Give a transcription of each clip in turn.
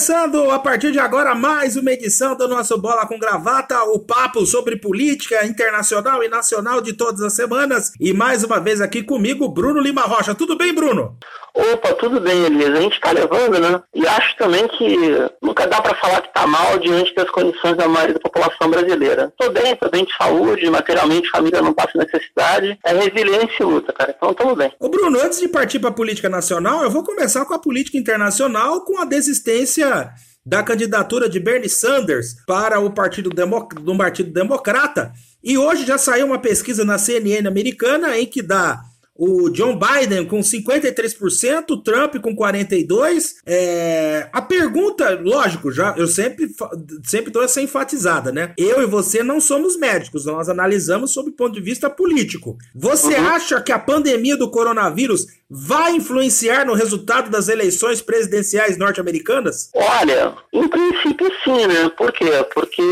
Começando a partir de agora mais uma edição do nosso Bola com Gravata, o papo sobre política internacional e nacional de todas as semanas. E mais uma vez aqui comigo, Bruno Lima Rocha. Tudo bem, Bruno? Opa, tudo bem, Elias. A gente está levando, né? E acho também que nunca dá para falar que está mal diante das condições da maioria da população brasileira. Tô bem, tô bem de saúde, materialmente, família não passa necessidade. É resiliência e luta, cara. Então, tamo bem. Ô, Bruno, antes de partir para a política nacional, eu vou começar com a política internacional, com a desistência da candidatura de Bernie Sanders para o Partido, Democ do Partido Democrata. E hoje já saiu uma pesquisa na CNN americana em que dá o John Biden com 53%, o Trump com 42%. É... A pergunta, lógico, já eu sempre, sempre dou essa enfatizada, né? Eu e você não somos médicos, nós analisamos sob o ponto de vista político. Você uhum. acha que a pandemia do coronavírus vai influenciar no resultado das eleições presidenciais norte-americanas? Olha, em princípio sim, né? Por quê? Porque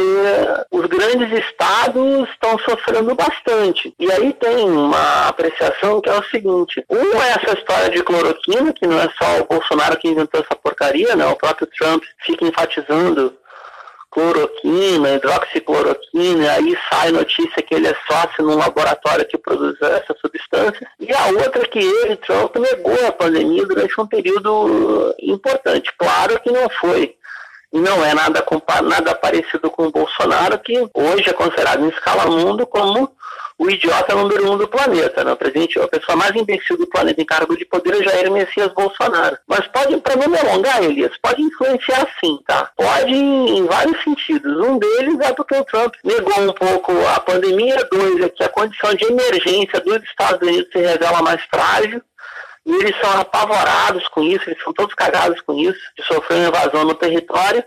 os grandes estados estão sofrendo bastante. E aí tem uma apreciação que é o seguinte: um é essa história de cloroquina, que não é só o Bolsonaro que inventou essa porcaria, né? O próprio Trump fica enfatizando cloroquina, hidroxicloroquina, aí sai notícia que ele é sócio num laboratório que produz essa substância. E a outra que ele, Trump, negou a pandemia durante um período importante. Claro que não foi. E não é nada, nada parecido com o Bolsonaro, que hoje é considerado em escala mundo como o idiota número um do planeta, né? O presidente, a pessoa mais imbecil do planeta em cargo de poder é Jair Messias Bolsonaro. Mas pode, para não me alongar, Elias, pode influenciar sim, tá? Pode em vários sentidos. Um deles é porque o Trump negou um pouco a pandemia, dois é que a condição de emergência dos Estados Unidos se revela mais frágil. E eles são apavorados com isso, eles são todos cagados com isso, de sofrer uma invasão no território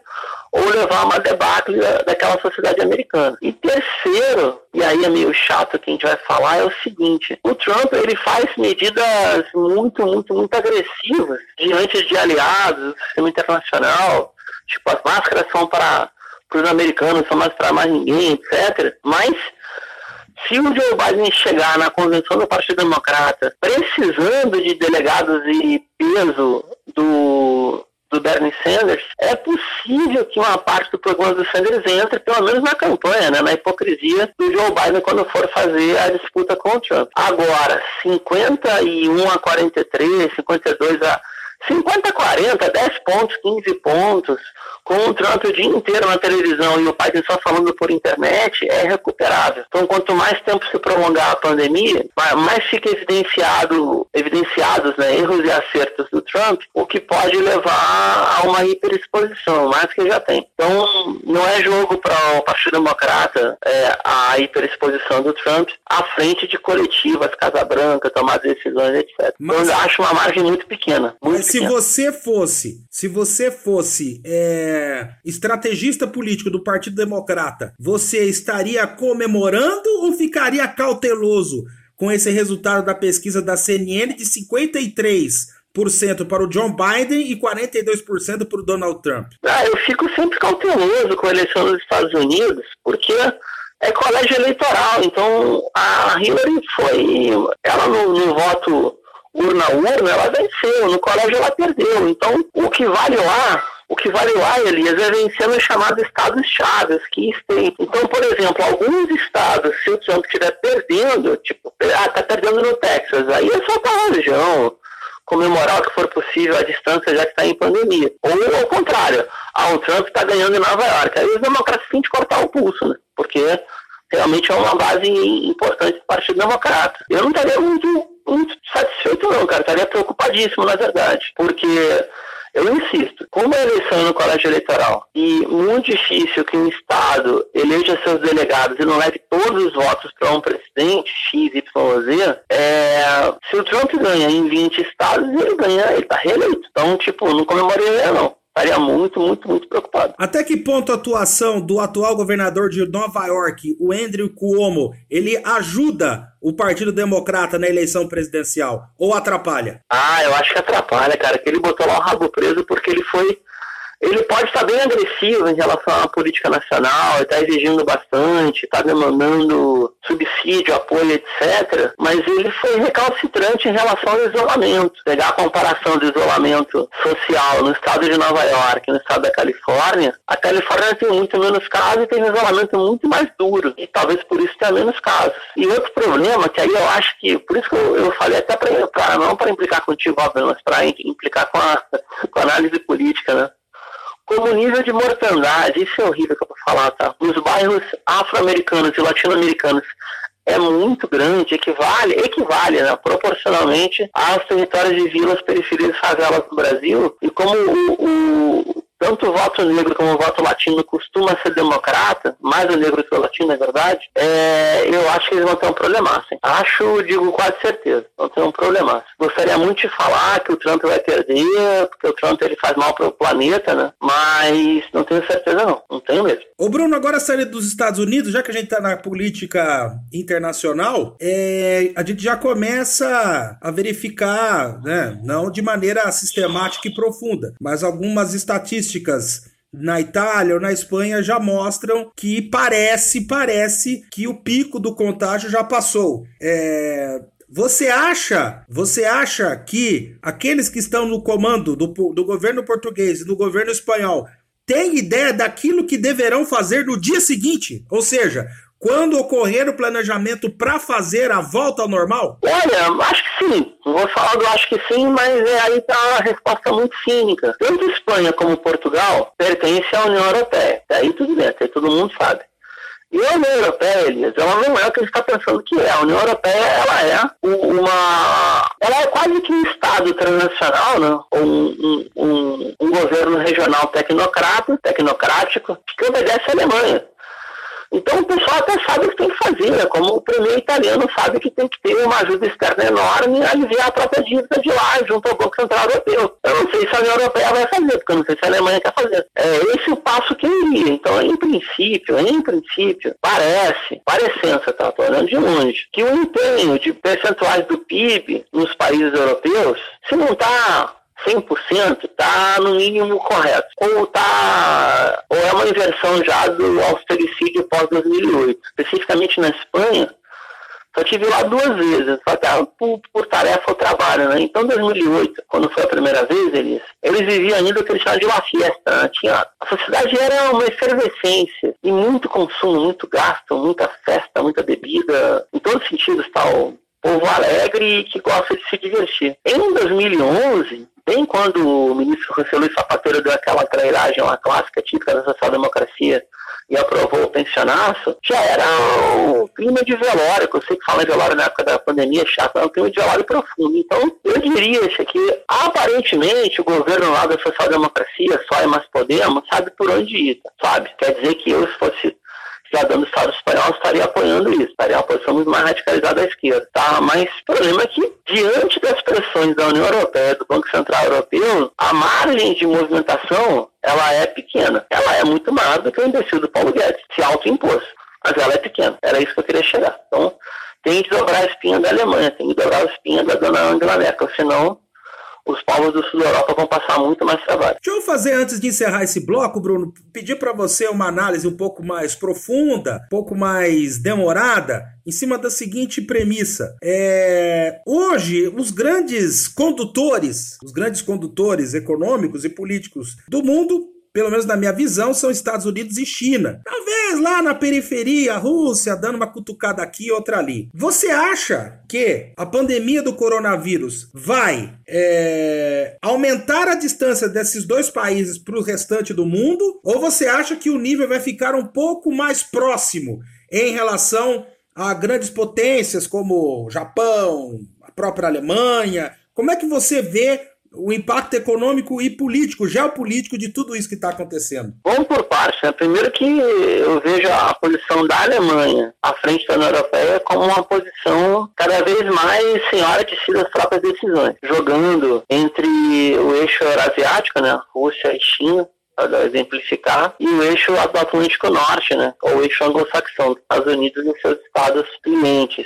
ou levar uma debacle daquela sociedade americana. E terceiro, e aí é meio chato que a gente vai falar, é o seguinte, o Trump ele faz medidas muito, muito, muito agressivas diante de aliados, do sistema internacional, tipo, as máscaras são para os americanos, são mais para mais ninguém, etc. Mas se o Joe Biden chegar na convenção do Partido Democrata precisando de delegados e peso do do Bernie Sanders, é possível que uma parte do programa do Sanders entre, pelo menos na campanha, né, na hipocrisia do Joe Biden quando for fazer a disputa com o Trump. Agora, 51 a 43, 52 a 50 40, 10 pontos, 15 pontos, com o Trump o dia inteiro na televisão e o Biden só falando por internet, é recuperável. Então, quanto mais tempo se prolongar a pandemia, mais fica evidenciado, evidenciados né, erros e acertos do Trump, o que pode levar a uma hiperexposição, mais que já tem. Então, não é jogo para o Partido Democrata é, a hiperexposição do Trump à frente de coletivas, Casa Branca, tomar decisões, etc. Mas, eu acho uma margem muito pequena. Muito mas pequena. Se você fosse, se você fosse é estrategista político do Partido Democrata, você estaria comemorando ou ficaria cauteloso com esse resultado da pesquisa da CNN de 53% para o John Biden e 42% para o Donald Trump? Ah, eu fico sempre cauteloso com a eleição dos Estados Unidos, porque é colégio eleitoral. Então a Hillary foi, ela no, no voto urna urna, ela venceu, no colégio ela perdeu. Então o que vale lá o que vale lá, Elias, é vencer nos chamados estados-chave, que state. Então, por exemplo, alguns estados, se o Trump estiver perdendo, tipo, ah, tá perdendo no Texas, aí é só para a região, comemorar o que for possível à distância, já que está em pandemia. Ou ao contrário, ah, o Trump está ganhando em Nova York. Aí os democratas têm de cortar o pulso, né? Porque realmente é uma base importante do Partido Democrata. Eu não estaria muito, muito satisfeito, não, cara. Estaria preocupadíssimo, na verdade. Porque eu insisto, como a eleição no colégio eleitoral e muito difícil que um Estado eleja seus delegados e não leve todos os votos para um presidente, X, Y, Z, é, se o Trump ganha em 20 estados, ele ganha, ele está reeleito. Então, tipo, não comemoraria não estaria muito, muito, muito preocupado. Até que ponto a atuação do atual governador de Nova York, o Andrew Cuomo, ele ajuda o Partido Democrata na eleição presidencial ou atrapalha? Ah, eu acho que atrapalha, cara, que ele botou lá o rabo preso porque ele foi ele pode estar bem agressivo em relação à política nacional, está exigindo bastante, está demandando subsídio, apoio, etc. Mas ele foi recalcitrante em relação ao isolamento. Pegar a comparação do isolamento social no estado de Nova York e no estado da Califórnia, a Califórnia tem muito menos casos e tem um isolamento muito mais duro. E talvez por isso tenha menos casos. E outro problema, que aí eu acho que, por isso que eu, eu falei até para não para implicar contigo, óbvio, mas para implicar com a, com a análise política, né? Como o nível de mortandade, isso é horrível que eu vou falar, tá? Nos bairros afro-americanos e latino-americanos é muito grande, equivale, equivale né, proporcionalmente aos territórios de vilas, periferias e favelas do Brasil. E como o, o tanto o voto negro como o voto latino costuma ser democrata, mais o negro que o latino, é verdade, é, eu acho que eles vão ter um problemaço. Hein? Acho, digo quase certeza, vão ter um problemaço. Gostaria muito de falar que o Trump vai perder, porque o Trump ele faz mal para o planeta, né? Mas não tenho certeza não, não tenho mesmo. Ô Bruno, agora saindo dos Estados Unidos, já que a gente está na política internacional, é, a gente já começa a verificar, né, não de maneira sistemática e profunda, mas algumas estatísticas estatísticas na Itália ou na Espanha já mostram que parece, parece que o pico do contágio já passou. É, você acha, você acha que aqueles que estão no comando do, do governo português e do governo espanhol têm ideia daquilo que deverão fazer no dia seguinte? Ou seja, quando ocorrer o planejamento para fazer a volta ao normal? Olha, acho que sim. Vou falar do acho que sim, mas é, aí está uma resposta muito cínica. Tanto Espanha como Portugal pertencem à União Europeia. Aí tudo bem, aí todo mundo sabe. E a União Europeia, Elias, ela não é o que a gente está pensando que é. A União Europeia, ela é uma... Ela é quase que um Estado transnacional, né? Um, um, um, um governo regional tecnocrata, tecnocrático, que obedece à Alemanha. Então o pessoal até sabe o que tem que fazer, né? como o primeiro italiano sabe que tem que ter uma ajuda externa enorme e aliviar a própria dívida de lá, junto ao Banco Central Europeu. Eu não sei se a União Europeia vai fazer, porque eu não sei se a Alemanha quer fazer. É esse é o passo que eu iria. Então, em princípio, em princípio, parece, parecença, tá? Estou olhando de longe, que o empenho de percentuais do PIB nos países europeus, se não está 100% está no mínimo correto. Ou, tá, ou é uma inversão já do austericídio pós-2008. Especificamente na Espanha, só tive lá duas vezes, só por, por tarefa ou trabalho, né? Então, em 2008, quando foi a primeira vez, eles, eles viviam ainda o que eles chamam de uma fiesta, né? Tinha, a sociedade era uma efervescência, e muito consumo, muito gasto, muita festa, muita bebida, em todos os sentidos, tal povo alegre que gosta de se divertir. Em 2011, bem quando o ministro José Luiz Zapatero deu aquela trairagem, uma clássica típica da social-democracia, e aprovou o pensionaço, já era um clima de velório, que eu sei que em velório na época da pandemia, chato, é um clima de velório profundo. Então, eu diria isso aqui, aparentemente, o governo lá da social-democracia, só é mais Podemos, sabe por onde ir, sabe? Quer dizer que eu, se fosse cidadão do Estado espanhol estaria apoiando isso, estaria uma posição muito mais radicalizada à esquerda. Tá? Mas o problema é que, diante das pressões da União Europeia, do Banco Central Europeu, a margem de movimentação ela é pequena. Ela é muito maior do que o imbecil do Paulo Guedes, se autoimpôs. Mas ela é pequena. Era isso que eu queria chegar. Então, tem que dobrar a espinha da Alemanha, tem que dobrar a espinha da dona Angela Merkel, senão os povos do sul da Europa vão passar muito mais trabalho. Deixa eu fazer, antes de encerrar esse bloco, Bruno, pedir para você uma análise um pouco mais profunda, um pouco mais demorada, em cima da seguinte premissa. É, hoje, os grandes condutores, os grandes condutores econômicos e políticos do mundo pelo menos na minha visão, são Estados Unidos e China. Talvez lá na periferia, a Rússia dando uma cutucada aqui e outra ali. Você acha que a pandemia do coronavírus vai é, aumentar a distância desses dois países para o restante do mundo? Ou você acha que o nível vai ficar um pouco mais próximo em relação a grandes potências como Japão, a própria Alemanha? Como é que você vê o impacto econômico e político, geopolítico de tudo isso que está acontecendo? Vamos por partes. Né? Primeiro que eu vejo a posição da Alemanha à frente da União Europeia como uma posição cada vez mais senhora de si das próprias decisões, jogando entre o eixo euroasiático, né, Rússia e China, para exemplificar, e o eixo Atlântico Norte, né, ou o eixo anglo-saxão, Estados Unidos e seus estados clientes,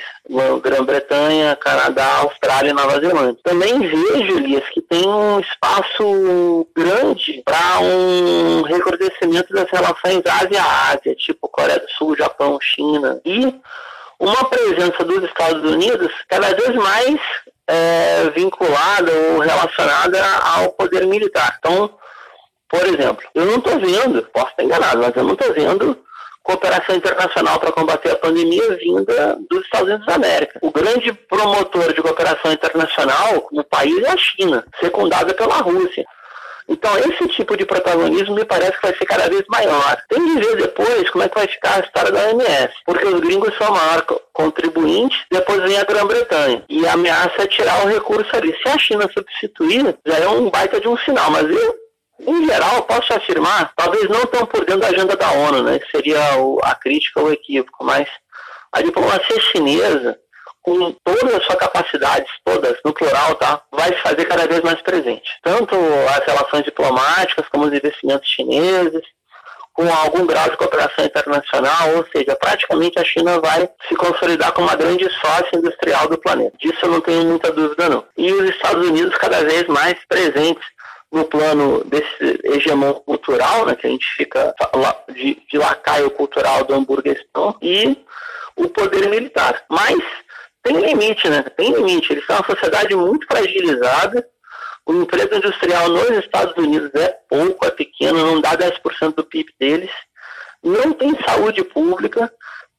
Grã-Bretanha, Canadá, Austrália e Nova Zelândia. Também vejo, Elias, que tem um espaço grande para um recrudescimento das relações Ásia-Ásia, tipo Coreia do Sul, Japão, China, e uma presença dos Estados Unidos cada vez mais é, vinculada ou relacionada ao poder militar. Então, por exemplo, eu não estou vendo, posso estar enganado, mas eu não estou vendo cooperação internacional para combater a pandemia vinda dos Estados Unidos da América. O grande promotor de cooperação internacional no país é a China, secundada pela Rússia. Então, esse tipo de protagonismo me parece que vai ser cada vez maior. Tem que ver depois como é que vai ficar a história da OMS, porque os gringos são a maior contribuinte, depois vem a Grã-Bretanha. E a ameaça é tirar o recurso ali. Se a China substituir, já é um baita de um sinal, mas eu em geral, posso afirmar, talvez não tão por dentro da agenda da ONU, né, que seria a crítica ou equívoco, mas a diplomacia chinesa com todas as suas capacidades, todas, no plural, tá, vai se fazer cada vez mais presente. Tanto as relações diplomáticas, como os investimentos chineses, com algum grau de cooperação internacional, ou seja, praticamente a China vai se consolidar como uma grande sócia industrial do planeta. Disso eu não tenho muita dúvida não. E os Estados Unidos cada vez mais presentes no plano desse hegemon cultural, né, que a gente fica de, de lacaio cultural do hamburguestão, e o poder militar. Mas tem limite, né? Tem limite. Eles são uma sociedade muito fragilizada. O emprego industrial nos Estados Unidos é pouco, é pequeno, não dá 10% do PIB deles. Não tem saúde pública.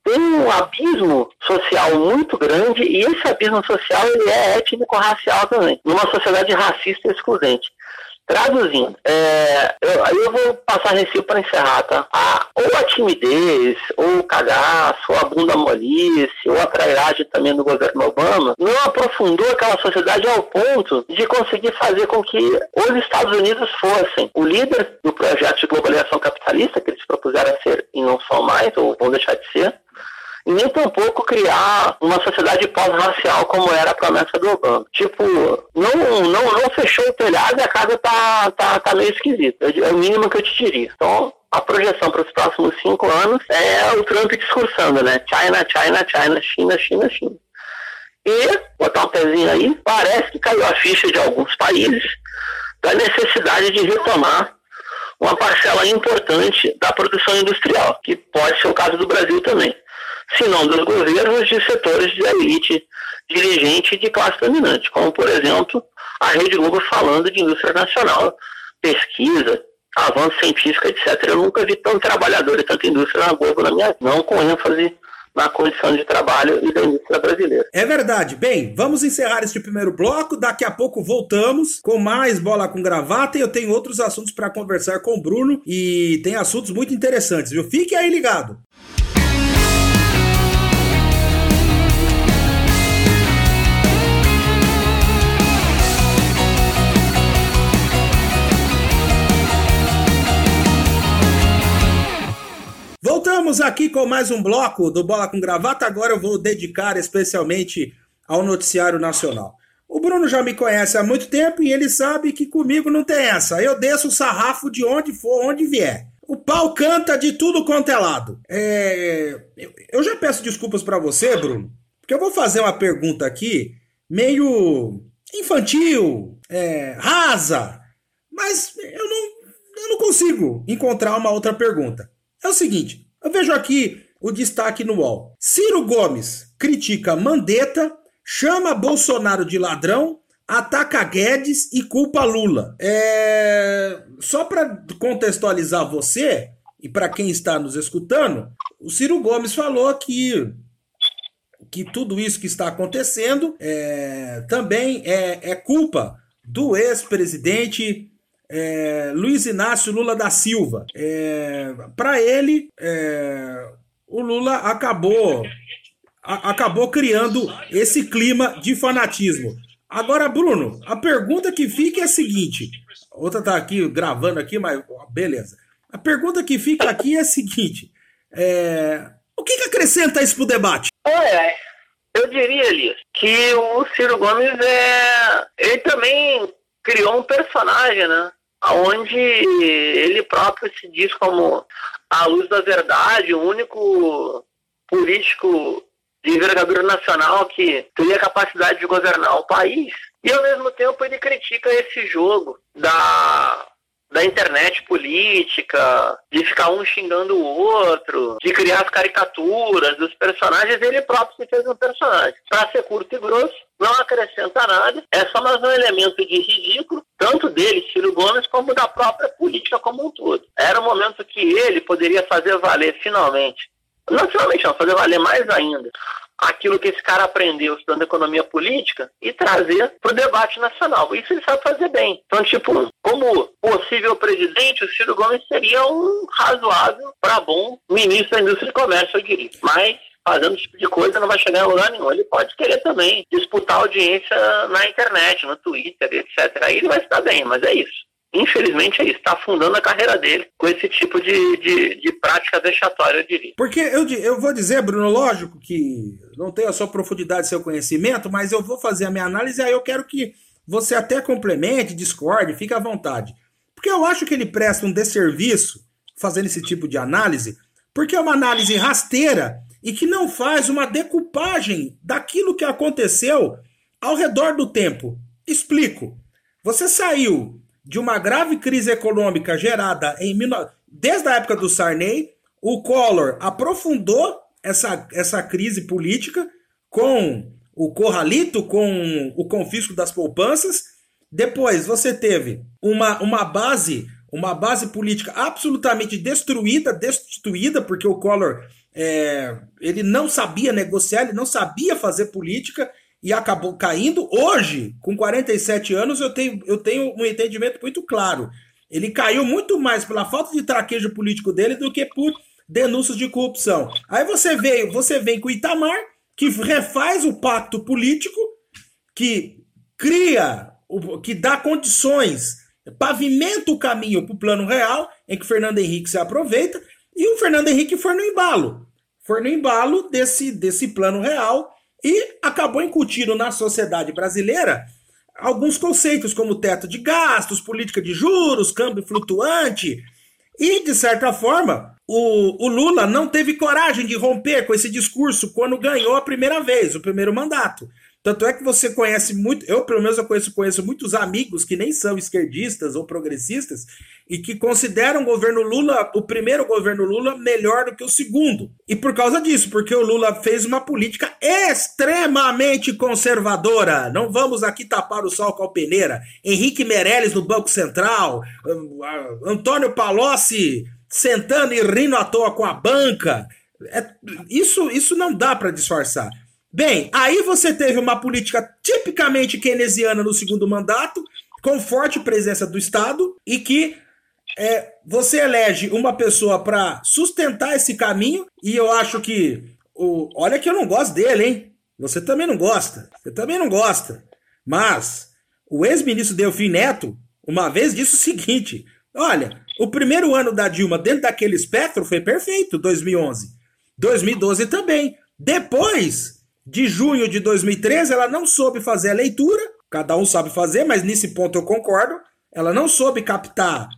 Tem um abismo social muito grande e esse abismo social ele é étnico-racial também, numa sociedade racista e excludente. Traduzindo, é, eu, eu vou passar Recife para encerrar, tá? A, ou a timidez, ou o cagaço, ou a bunda molice, ou a trairagem também do governo Obama, não aprofundou aquela sociedade ao ponto de conseguir fazer com que os Estados Unidos fossem o líder do projeto de globalização capitalista, que eles propuseram a ser e não são mais, ou vão deixar de ser, nem tampouco criar uma sociedade pós-racial como era a promessa do Obama. Tipo, não, não, não fechou o telhado e a casa tá, tá, tá meio esquisita. É o mínimo que eu te diria. Então, a projeção para os próximos cinco anos é o Trump discursando, né? China, China, China, China, China, China. E, botar um pezinho aí, parece que caiu a ficha de alguns países da necessidade de retomar uma parcela importante da produção industrial, que pode ser o caso do Brasil também se não dos governos, de setores de elite dirigente de classe dominante, como, por exemplo, a Rede Globo falando de indústria nacional, pesquisa, avanço científico, etc. Eu nunca vi tanto trabalhador e tanta indústria na Globo na minha não com ênfase na condição de trabalho e da indústria brasileira. É verdade. Bem, vamos encerrar este primeiro bloco. Daqui a pouco voltamos com mais bola com gravata e eu tenho outros assuntos para conversar com o Bruno e tem assuntos muito interessantes, viu? Fique aí ligado. Voltamos aqui com mais um bloco do Bola com Gravata. Agora eu vou dedicar especialmente ao noticiário nacional. O Bruno já me conhece há muito tempo e ele sabe que comigo não tem essa. Eu desço o sarrafo de onde for, onde vier. O pau canta de tudo quanto é lado. É... Eu já peço desculpas para você, Bruno, porque eu vou fazer uma pergunta aqui meio infantil, é... rasa, mas eu não, eu não consigo encontrar uma outra pergunta. É o seguinte, eu vejo aqui o destaque no UOL. Ciro Gomes critica Mandetta, chama Bolsonaro de ladrão, ataca Guedes e culpa Lula. É... Só para contextualizar você e para quem está nos escutando, o Ciro Gomes falou que que tudo isso que está acontecendo é, também é, é culpa do ex-presidente é, Luiz Inácio Lula da Silva. É, Para ele, é, o Lula acabou, a, acabou criando esse clima de fanatismo. Agora, Bruno, a pergunta que fica é a seguinte: outra tá aqui gravando aqui, mas beleza. A pergunta que fica aqui é a seguinte: é, o que, que acrescenta isso pro debate? Olha, eu diria ali que o Ciro Gomes é, ele também criou um personagem, né? Onde ele próprio se diz como a luz da verdade, o único político de envergadura nacional que teria capacidade de governar o país. E ao mesmo tempo ele critica esse jogo da da internet política, de ficar um xingando o outro, de criar as caricaturas dos personagens, ele próprio se fez um personagem. Para ser curto e grosso, não acrescenta nada, é só mais um elemento de ridículo, tanto dele, Ciro Gomes, como da própria política como um todo. Era o momento que ele poderia fazer valer finalmente, não finalmente não, fazer valer mais ainda, aquilo que esse cara aprendeu estudando economia política e trazer para o debate nacional. Isso ele sabe fazer bem. Então, tipo, como possível presidente, o Ciro Gomes seria um razoável para bom ministro da Indústria e Comércio, eu diria. Mas fazendo esse tipo de coisa não vai chegar em lugar nenhum. Ele pode querer também disputar audiência na internet, no Twitter, etc. Aí ele vai estar bem, mas é isso infelizmente é isso, está afundando a carreira dele com esse tipo de, de, de, prática vexatória, eu diria. Porque eu, eu vou dizer, Bruno, lógico que não tenho a sua profundidade, seu conhecimento, mas eu vou fazer a minha análise e aí eu quero que você até complemente, discorde, fique à vontade. Porque eu acho que ele presta um desserviço fazendo esse tipo de análise, porque é uma análise rasteira e que não faz uma decupagem daquilo que aconteceu ao redor do tempo. Explico. Você saiu de uma grave crise econômica gerada em desde a época do Sarney, o Collor aprofundou essa, essa crise política com o corralito, com o confisco das poupanças. Depois você teve uma, uma base uma base política absolutamente destruída, destituída, porque o Collor é, ele não sabia negociar, ele não sabia fazer política, e acabou caindo. Hoje, com 47 anos, eu tenho, eu tenho um entendimento muito claro. Ele caiu muito mais pela falta de traquejo político dele do que por denúncias de corrupção. Aí você veio, você vem com o Itamar, que refaz o pacto político, que cria, que dá condições, pavimenta o caminho para o plano real, em que Fernando Henrique se aproveita, e o Fernando Henrique foi no embalo. Foi no embalo desse, desse plano real e acabou incutindo na sociedade brasileira alguns conceitos como teto de gastos, política de juros, câmbio flutuante. E, de certa forma, o, o, Lula não teve coragem de romper com esse discurso quando ganhou a primeira vez, o primeiro mandato. Tanto é que você conhece muito, eu pelo menos eu conheço, conheço muitos amigos que nem são esquerdistas ou progressistas e que consideram o governo Lula, o primeiro governo Lula, melhor do que o segundo. E por causa disso, porque o Lula fez uma política extremamente conservadora. Não vamos aqui tapar o sol com a peneira. Henrique Meirelles no Banco Central, Antônio Palocci sentando e rindo à toa com a banca. É, isso, isso não dá para disfarçar. Bem, aí você teve uma política tipicamente keynesiana no segundo mandato, com forte presença do Estado, e que é, você elege uma pessoa para sustentar esse caminho, e eu acho que. O, olha que eu não gosto dele, hein? Você também não gosta. Você também não gosta. Mas o ex-ministro Delfim Neto, uma vez, disse o seguinte: olha, o primeiro ano da Dilma dentro daquele espectro foi perfeito, 2011. 2012 também. Depois, de junho de 2013, ela não soube fazer a leitura, cada um sabe fazer, mas nesse ponto eu concordo. Ela não soube captar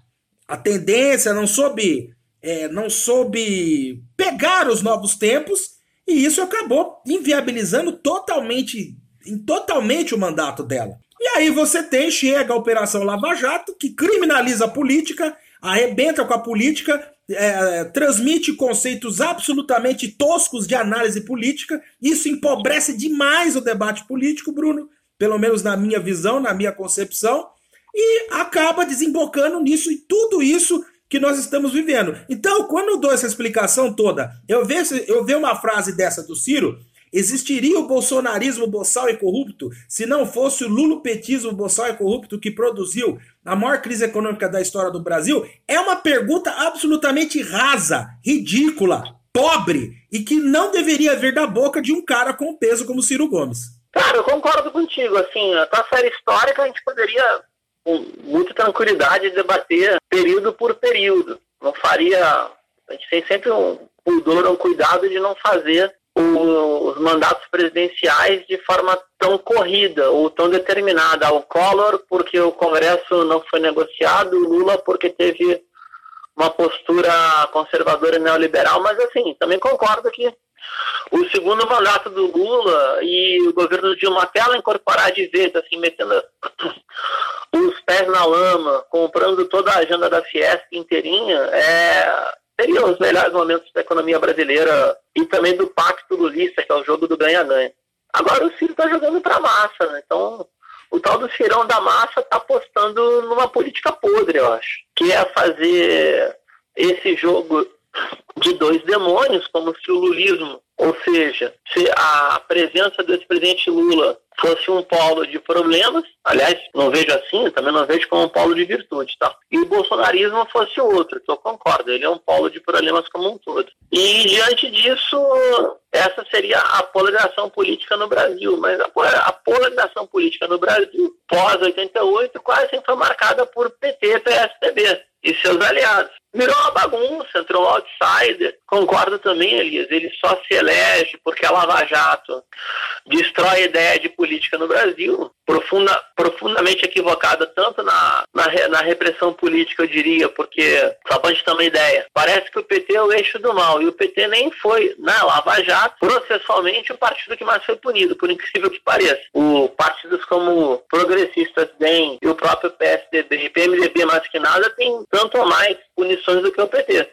a tendência, não soube, é, não soube pegar os novos tempos, e isso acabou inviabilizando totalmente, totalmente o mandato dela. E aí você tem, chega a Operação Lava Jato, que criminaliza a política, arrebenta com a política, é, transmite conceitos absolutamente toscos de análise política. Isso empobrece demais o debate político, Bruno, pelo menos na minha visão, na minha concepção, e acaba desembocando nisso e tudo isso que nós estamos vivendo. Então, quando eu dou essa explicação toda, eu vejo, eu vejo uma frase dessa do Ciro, Existiria o bolsonarismo boçal e corrupto se não fosse o lulopetismo boçal e corrupto que produziu a maior crise econômica da história do Brasil? É uma pergunta absolutamente rasa, ridícula, pobre e que não deveria vir da boca de um cara com peso como Ciro Gomes. Cara, eu concordo contigo. Assim, a série histórica a gente poderia, com muita tranquilidade, debater período por período. Não faria. A gente tem sempre um pudor, um cuidado de não fazer os mandatos presidenciais de forma tão corrida ou tão determinada. O Collor, porque o Congresso não foi negociado, o Lula, porque teve uma postura conservadora e neoliberal, mas assim, também concordo que o segundo mandato do Lula e o governo Dilma até ela incorporar de vez, assim, metendo os pés na lama, comprando toda a agenda da Fiesp inteirinha, é, seriam os melhores momentos da economia brasileira e também do pacto lulista, que é o jogo do ganha-ganha. Agora o Ciro está jogando para a massa, né? Então o tal do Cirão da massa está apostando numa política podre, eu acho, que é fazer esse jogo de dois demônios, como se o lulismo, ou seja, se a presença do ex-presidente Lula fosse um polo de problemas, aliás, não vejo assim, também não vejo como um polo de virtude, tá? E o bolsonarismo fosse outro, que eu concordo, ele é um polo de problemas como um todo. E diante disso, essa seria a polarização política no Brasil, mas a polarização política no Brasil, pós-88, quase sempre foi marcada por PT e PSDB e seus aliados. Virou uma bagunça, entrou um outsider. Concordo também, Elias, ele só se elege porque a Lava Jato destrói a ideia de política no Brasil, profunda, profundamente equivocada tanto na, na, na repressão política, eu diria, porque, só para a gente ter uma ideia, parece que o PT é o eixo do mal, e o PT nem foi, na Lava Jato, processualmente, o partido que mais foi punido, por incrível que pareça. O partidos como Progressistas, DEM e o próprio PSDB e PMDB, mais que nada, tem tanto ou mais punições do que o PT.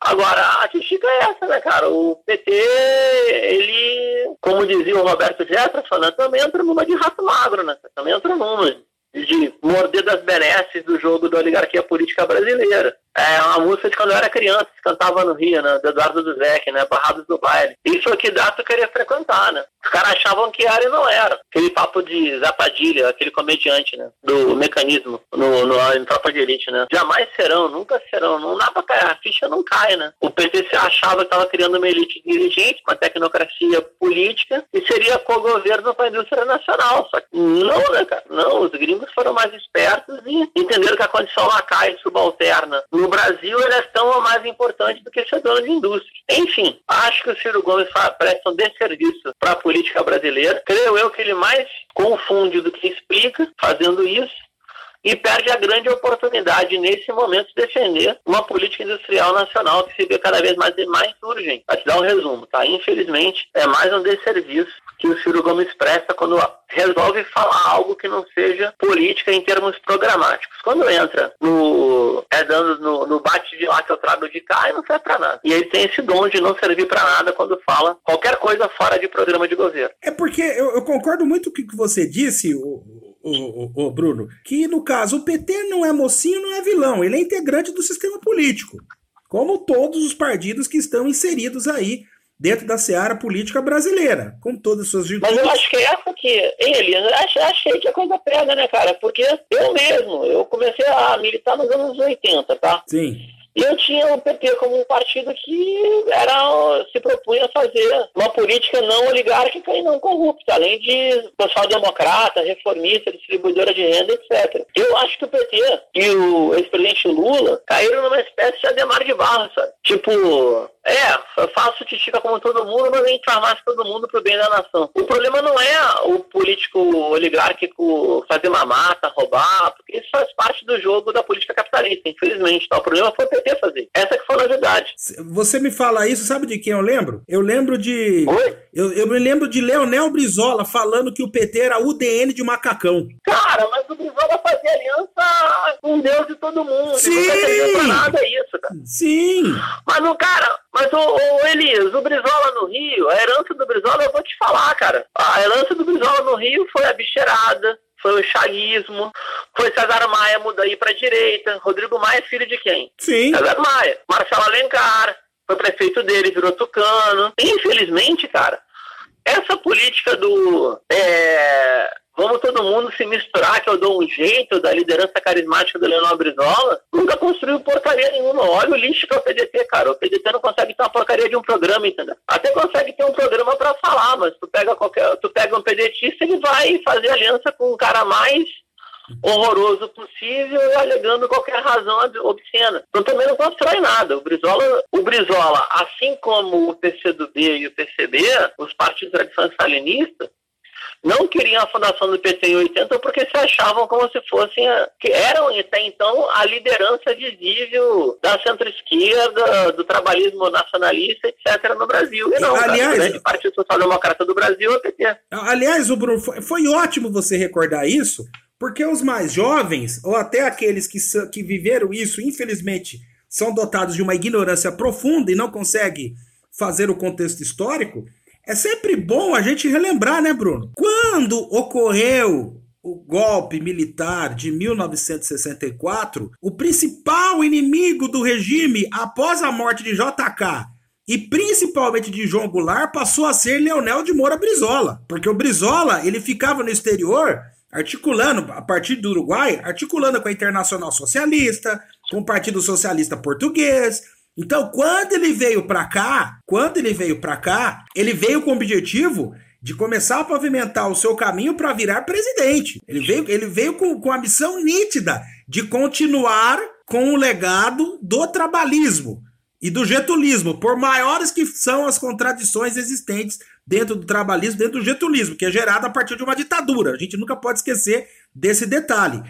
Agora, a tica é essa, né, cara? O PT, ele, como dizia o Roberto Jefferson, né, também entra numa de rato magro, né? Também entra numa de morder das benesses do jogo da oligarquia política brasileira. É uma música de quando eu era criança, que cantava no Rio, né? Do Eduardo Duzek, né? Barrados do Baile. Isso aqui dá tu queria frequentar, né? Os caras achavam que e não era. Aquele papo de Zapadilha, aquele comediante, né? Do mecanismo no, no, em Tropa de Elite, né? Jamais serão, nunca serão. Não dá pra cair, a ficha não cai, né? O PT se achava que estava criando uma elite dirigente, uma tecnocracia política, e seria co-governo para a indústria nacional. Só que não, né, cara? Não, os gringos foram mais espertos e entenderam que a condição lacai subalterna no no Brasil, elas é tão mais importante do que ser dono de indústria. Enfim, acho que o Ciro Gomes presta um desserviço para a política brasileira. Creio eu que ele mais confunde do que explica fazendo isso e perde a grande oportunidade nesse momento de defender uma política industrial nacional que se vê cada vez mais, mais urgente. Para te dar um resumo, tá? Infelizmente, é mais um desserviço que o Ciro Gomes presta quando resolve falar algo que não seja política em termos programáticos. Quando entra no é dando no, no bate de lá que eu trago de cá, não serve para nada. E ele tem esse dom de não servir para nada quando fala qualquer coisa fora de programa de governo. É porque eu, eu concordo muito com o que você disse, o, o, o, Bruno, que no caso o PT não é mocinho, não é vilão, ele é integrante do sistema político, como todos os partidos que estão inseridos aí dentro da seara política brasileira, com todas as suas virtudes. Mas eu acho que é essa que, hein, Elias, eu achei que a coisa pega, né, cara? Porque eu mesmo, eu comecei a militar nos anos 80, tá? Sim. E eu tinha o PT como um partido que era, se propunha a fazer uma política não oligárquica e não corrupta, além de social-democrata, reformista, distribuidora de renda, etc. Eu acho que o PT e o ex-presidente Lula caíram numa espécie de Ademar de Barra, sabe? Tipo, é, eu faço titica como todo mundo, mas a gente faz mais todo mundo pro bem da nação. O problema não é o político oligárquico fazer mamata, roubar, porque isso faz parte do jogo da política capitalista, infelizmente. Tá? O problema foi o PT fazer. Essa que foi a novidade. Você me fala isso, sabe de quem eu lembro? Eu lembro de. Oi? Eu, eu me lembro de Leonel Brizola falando que o PT era UDN de macacão. Cara, mas o Brizola fazia aliança com Deus de todo mundo. Sim! Não pra nada isso, cara. Sim! Mas não, cara, mas, ô, ô, Elias, o Brizola no Rio, a herança do Brizola, eu vou te falar, cara. A herança do Brizola no Rio foi a bicheirada, foi o chaguismo, foi César Maia mudou aí pra direita. Rodrigo Maia é filho de quem? Sim. César Maia. Marcelo Alencar, foi prefeito dele, virou tucano. Infelizmente, cara, essa política do. É, vamos todo mundo se misturar, que eu dou um jeito da liderança carismática do Leonel Brizola, nunca construiu porcaria nenhuma. Olha o lixo que é o PDT, cara. O PDT não consegue ter uma porcaria de um programa, entendeu? Até consegue ter um programa para falar, mas tu pega qualquer, tu pega um PDTista, ele vai fazer aliança com um cara mais horroroso possível e alegando qualquer razão obscena. Então também não constrói nada. O Brizola, o Brizola, assim como o PCdoB e o PCB, os partidos tradicionais stalinistas, não queriam a fundação do PT em 80 porque se achavam como se fossem, que eram até então a liderança visível da centro-esquerda, do trabalhismo nacionalista, etc. no Brasil. E não, aliás, o grande Partido Social Democrata do Brasil é o PT. Aliás, o Bruno, foi, foi ótimo você recordar isso, porque os mais jovens, ou até aqueles que, que viveram isso, infelizmente, são dotados de uma ignorância profunda e não conseguem fazer o contexto histórico, é sempre bom a gente relembrar, né, Bruno? Quando ocorreu o golpe militar de 1964, o principal inimigo do regime após a morte de JK e principalmente de João Goulart passou a ser Leonel de Moura Brizola, porque o Brizola ele ficava no exterior articulando a partir do Uruguai, articulando com a Internacional Socialista, com o Partido Socialista Português, então, quando ele veio para cá, quando ele veio para cá, ele veio com o objetivo de começar a pavimentar o seu caminho para virar presidente. Ele veio, ele veio com, com a missão nítida de continuar com o legado do trabalhismo e do getulismo, por maiores que são as contradições existentes dentro do trabalhismo, dentro do getulismo, que é gerado a partir de uma ditadura. A gente nunca pode esquecer desse detalhe.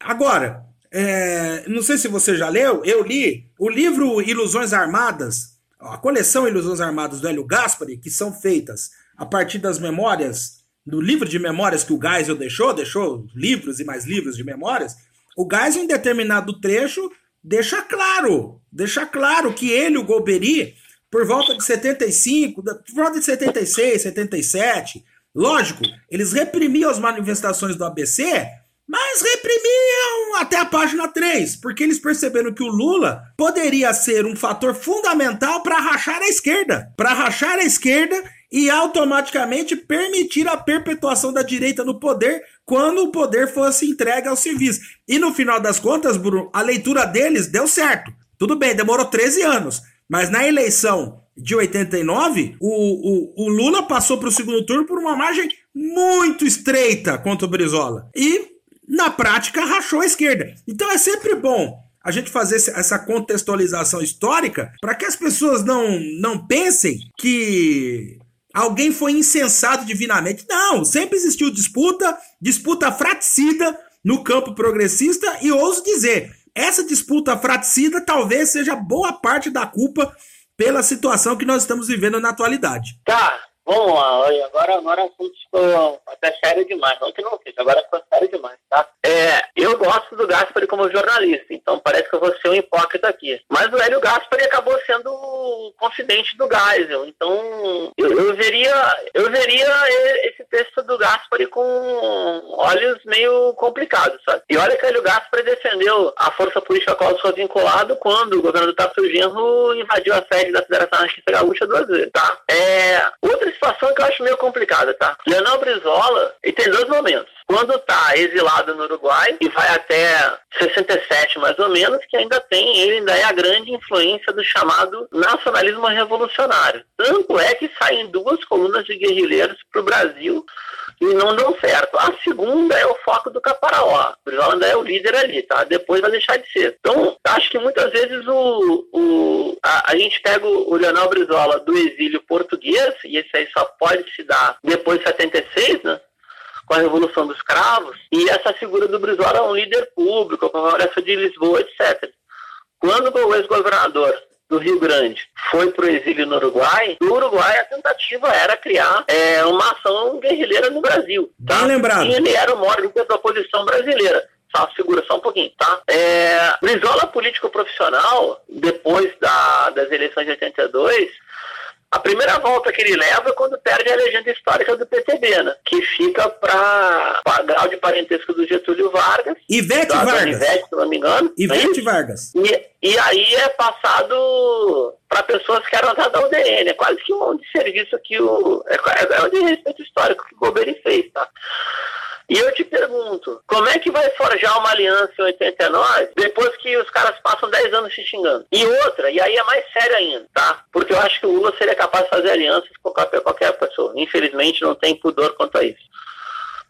Agora, é, não sei se você já leu, eu li o livro Ilusões Armadas, a coleção Ilusões Armadas do Hélio Gaspari, que são feitas a partir das memórias, do livro de memórias que o Geisel deixou, deixou livros e mais livros de memórias. O Geisel, em determinado trecho, deixa claro, deixa claro que ele, o Golbery, por volta de 75, por volta de 76, 77, lógico, eles reprimiam as manifestações do ABC mas reprimiam até a página 3, porque eles perceberam que o Lula poderia ser um fator fundamental para rachar a esquerda, para rachar a esquerda e automaticamente permitir a perpetuação da direita no poder quando o poder fosse entregue ao serviço. E no final das contas, Bruno, a leitura deles deu certo. Tudo bem, demorou 13 anos, mas na eleição de 89, o, o, o Lula passou para o segundo turno por uma margem muito estreita contra o Brizola. E na prática rachou a esquerda. Então é sempre bom a gente fazer essa contextualização histórica para que as pessoas não, não pensem que alguém foi insensato divinamente. Não, sempre existiu disputa, disputa fraticida no campo progressista e ouso dizer, essa disputa fraticida talvez seja boa parte da culpa pela situação que nós estamos vivendo na atualidade. Tá, Vamos lá, olha, agora, agora o assunto ficou até sério demais. Não que não seja, agora ficou sério demais, tá? É, eu gosto do Gaspari como jornalista, então parece que eu vou ser um hipócrita aqui. Mas o Hélio Gaspari acabou sendo o confidente do Geisel, então eu, eu, veria, eu veria esse texto do Gaspari com olhos meio complicados, sabe? E olha que o Hélio Gaspari defendeu a força política a qual sou vinculado quando o governo do Tasso Genro invadiu a sede da Federação Anarquista Gaúcha duas vezes, tá? É, outra situação que eu acho meio complicada, tá? Leonel Brizola, ele tem dois momentos. Quando está exilado no Uruguai e vai até 67 mais ou menos, que ainda tem, ele ainda é a grande influência do chamado nacionalismo revolucionário. Tanto é que saem duas colunas de guerrilheiros para o Brasil e não dão certo. A segunda é o foco do Caparaó. O Brizola ainda é o líder ali, tá? Depois vai deixar de ser. Então, acho que muitas vezes o, o, a, a gente pega o, Leonel Brizola do exílio português, e esse aí só pode se dar depois de 76, né? Com a Revolução dos Cravos, e essa figura do Brizola é um líder público, com a Floresta de Lisboa, etc. Quando o ex-governador do Rio Grande foi para o exílio no Uruguai, no Uruguai a tentativa era criar é, uma ação guerrilheira no Brasil. Tá? Bem lembrado. E ele era o maior líder da oposição brasileira. Só figura só um pouquinho, tá? É, Brizola político profissional, depois da, das eleições de 82, a primeira volta que ele leva é quando perde a legenda histórica do PTB, né? Que fica para grau de parentesco do Getúlio Vargas. Ivete Vargas. Ivete, se não me engano. Ivete Vargas. E, e aí é passado para pessoas que eram da UDN. É quase que um serviço que o. É, é, um de respeito histórico que o Goberi fez, tá? E eu te pergunto, como é que vai forjar uma aliança em 89 depois que os caras passam 10 anos se xingando? E outra, e aí é mais sério ainda, tá? Porque eu acho que o Lula seria capaz de fazer alianças com qualquer, qualquer pessoa. Infelizmente não tem pudor quanto a isso.